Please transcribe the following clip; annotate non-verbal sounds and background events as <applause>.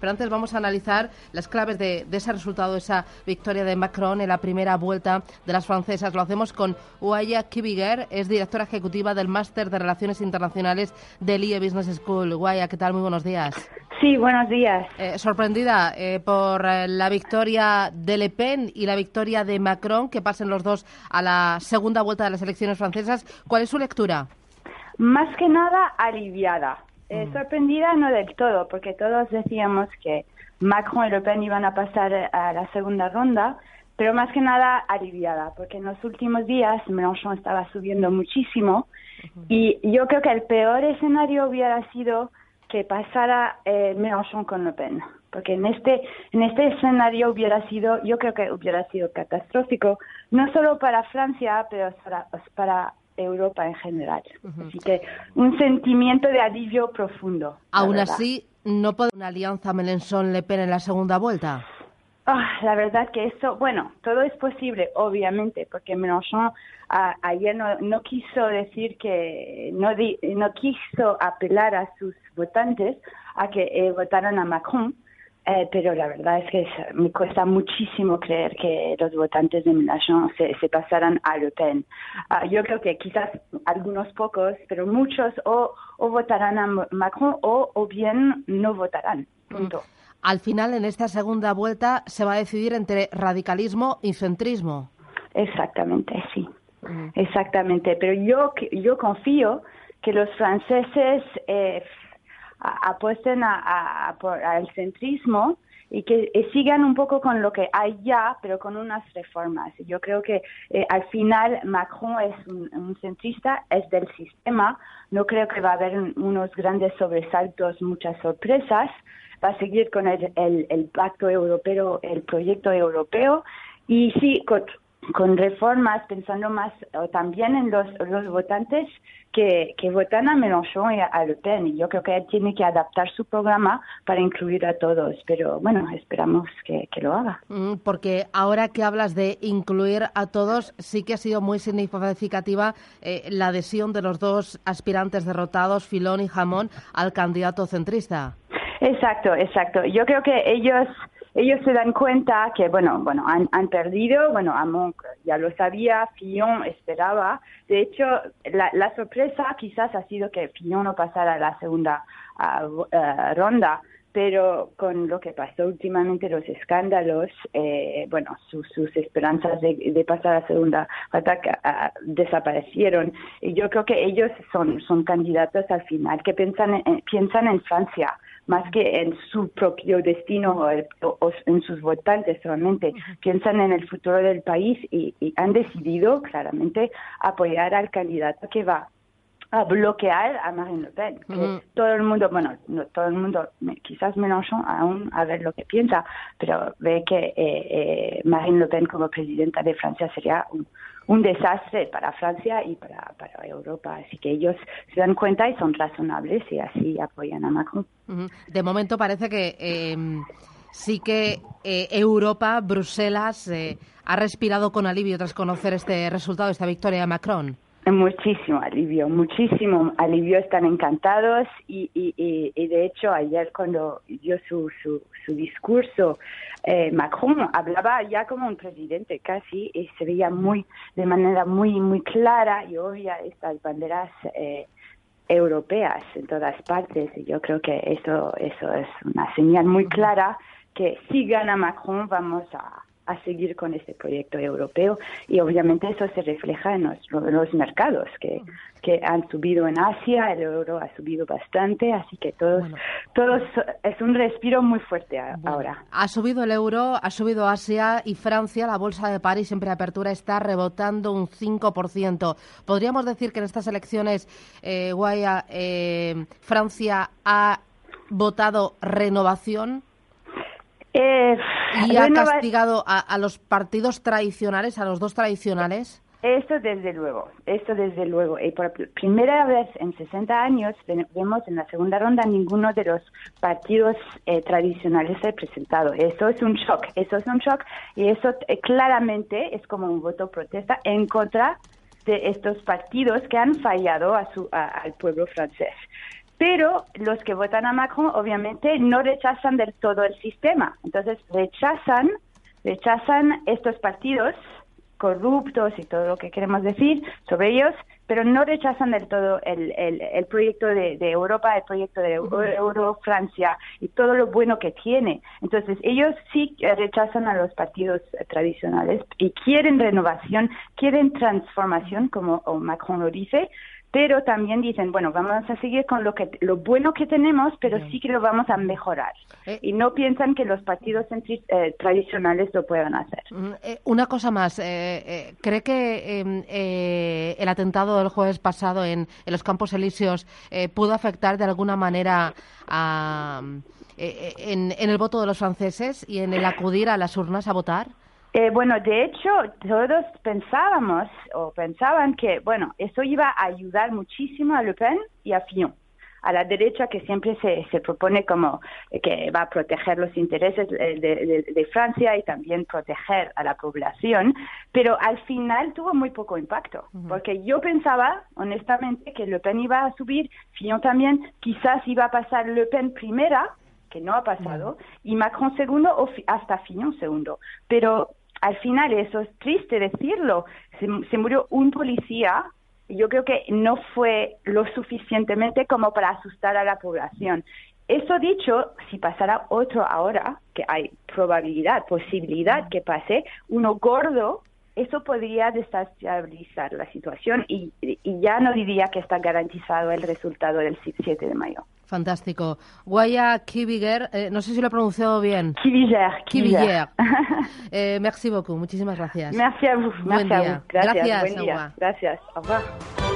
Pero antes vamos a analizar las claves de, ese resultado, esa victoria de Macron en la primera vuelta de las francesas. Lo hacemos con Uaya Kibiger, es directora ejecutiva del Máster de Relaciones Internacionales del IE Business School. Uaya, ¿qué tal? Muy buenos días. Sí, buenos días. Eh, sorprendida eh, por eh, la victoria de Le Pen y la victoria de Macron, que pasen los dos a la segunda vuelta de las elecciones francesas. ¿Cuál es su lectura? Más que nada aliviada eh, mm. sorprendida no del todo, porque todos decíamos que Macron y Le Pen iban a pasar a la segunda ronda, pero más que nada aliviada, porque en los últimos días Mélenchon estaba subiendo muchísimo y yo creo que el peor escenario hubiera sido que pasara eh, Mélenchon con Le Pen, porque en este en este escenario hubiera sido, yo creo que hubiera sido catastrófico, no solo para Francia, pero para, para Europa en general. Así que un sentimiento de alivio profundo. Aún así, ¿no puede una alianza Melenchon-Le Pen en la segunda vuelta? Ah, la verdad que eso, bueno, todo es posible, obviamente, porque Mélenchon ayer no, quiso decir que, no, no quiso apelar a sus votantes a que eh, votaran a Macron, eh, pero la verdad es que me cuesta muchísimo creer que los votantes de Mélenchon se, se pasaran a Le Pen. Ah, yo creo que quizás algunos pocos, pero muchos o, votarán a Macron o, o bien no votarán. Punto. Al final, en esta segunda vuelta, se va a decidir entre radicalismo y centrismo. Exactamente, sí. Exactamente. Pero yo, yo confío que los franceses eh, apuesten a, al centrismo y que sigan un poco con lo que hay ya, pero con unas reformas. Yo creo que eh, al final Macron es un, centrista, es del sistema, no creo que va a haber unos grandes sobresaltos, muchas sorpresas, va a seguir con el, el, pacto europeo, el proyecto europeo, y sí, con, con reformas, pensando más también en los, los votantes que, que, votan a Mélenchon y a Le Pen. Y yo creo que él tiene que adaptar su programa para incluir a todos. Pero bueno, esperamos que, que lo haga. Mm, porque ahora que hablas de incluir a todos, sí que ha sido muy significativa eh, la adhesión de los dos aspirantes derrotados, Filón y Jamón, al candidato centrista. Exacto, exacto. Yo creo que ellos ellos se dan cuenta que, bueno, bueno, han, perdido, bueno, Amon ya lo sabía, Fillon esperaba. De hecho, la, la sorpresa quizás ha sido que Fillon no pasara a la segunda ronda, pero con lo que pasó últimamente, los escándalos, eh, bueno, sus esperanzas de, pasar a la segunda ronda desaparecieron. Y yo creo que ellos son, son candidatos al final que piensan piensan en Francia más que en su propio destino o, en sus votantes solamente. Piensan en el futuro del país y, han decidido claramente apoyar al candidato que va a bloquear a Marine Le Pen. Que todo el mundo, bueno, no todo el mundo, quizás Mélenchon aún a ver lo que piensa, pero ve que eh, eh, Marine Le Pen como presidenta de Francia sería un, un desastre para Francia y para, para Europa. Así que ellos se dan cuenta y son razonables y así apoyan a Macron. De momento parece que em, sí que eh, Europa, Bruselas, eh, ha respirado con alivio tras conocer este resultado, esta victoria de Macron. <laughs> Muchísimo alivio, muchísimo alivio, están encantados y, y, de hecho ayer cuando dio su, su, su discurso, eh, Macron hablaba ya como un presidente casi y se veía muy, de manera muy, muy clara y obvia estas banderas eh, europeas en todas partes y yo creo que eso, eso es una señal muy clara que si gana Macron vamos a a seguir con este proyecto europeo. Y obviamente eso se refleja en los, mercados que, que, han subido en Asia, el euro ha subido bastante, así que todos, todos es un respiro muy fuerte ahora. Ha subido el euro, ha subido Asia y Francia, la bolsa de París en preapertura está rebotando un 5%. Podríamos decir que en estas elecciones, eh, Guaya, eh, Francia ha votado renovación Eh, ¿Y ha castigado a, los partidos tradicionales, a los dos tradicionales? Esto desde luego, esto desde luego. Y por primera vez en 60 años vemos en la segunda ronda ninguno de los partidos eh, tradicionales representados. Eso es un shock, eso es un shock y eso eh, claramente es como un voto protesta en contra de estos partidos que han fallado a su, al pueblo francés. Pero los que votan a Macron obviamente no rechazan del todo el sistema. Entonces rechazan, rechazan estos partidos corruptos y todo lo que queremos decir sobre ellos, pero no rechazan del todo el, el, proyecto de, Europa, el proyecto de Euro, Francia y todo lo bueno que tiene. Entonces, ellos sí rechazan a los partidos tradicionales y quieren renovación, quieren transformación, como Macron lo dice, pero también dicen, bueno, vamos a seguir con lo que lo bueno que tenemos, pero sí que lo vamos a mejorar. Eh. y no piensan que los partidos eh, tradicionales lo puedan hacer. Mm, eh, una cosa más, ¿cree que em, el atentado del jueves pasado en, en los Campos Elíseos pudo afectar de alguna manera a, en, en el voto de los franceses y en el acudir a las urnas a votar? Eh, bueno, de hecho, todos pensábamos o pensaban que, bueno, eso iba a ayudar muchísimo a Le Pen y a Fillon, a la derecha que siempre se, se propone como que va a proteger los intereses de, de, Francia y también proteger a la población, pero al final tuvo muy poco impacto, porque yo pensaba, honestamente, que Le Pen iba a subir, Fillon también, quizás iba a pasar Le Pen primera, que no ha pasado, y Macron segundo o hasta Fillon segundo. Pero al final, eso es triste decirlo, se, murió un policía y yo creo que no fue lo suficientemente como para asustar a la población. Eso dicho, si pasara otro ahora, que hay probabilidad, posibilidad que pase, uno gordo, eso podría desestabilizar la situación y, y ya no diría que está garantizado el resultado del 7 de mayo. Fantástico. Guaya Kiviger, eh, no sé si lo he pronunciado bien. Kiviger. Kiviger. <laughs> eh, merci beaucoup, muchísimas gracias. Merci a vous. Buen merci día. A vous. Gracias. Gracias. Buen día. Gracias. Au revoir.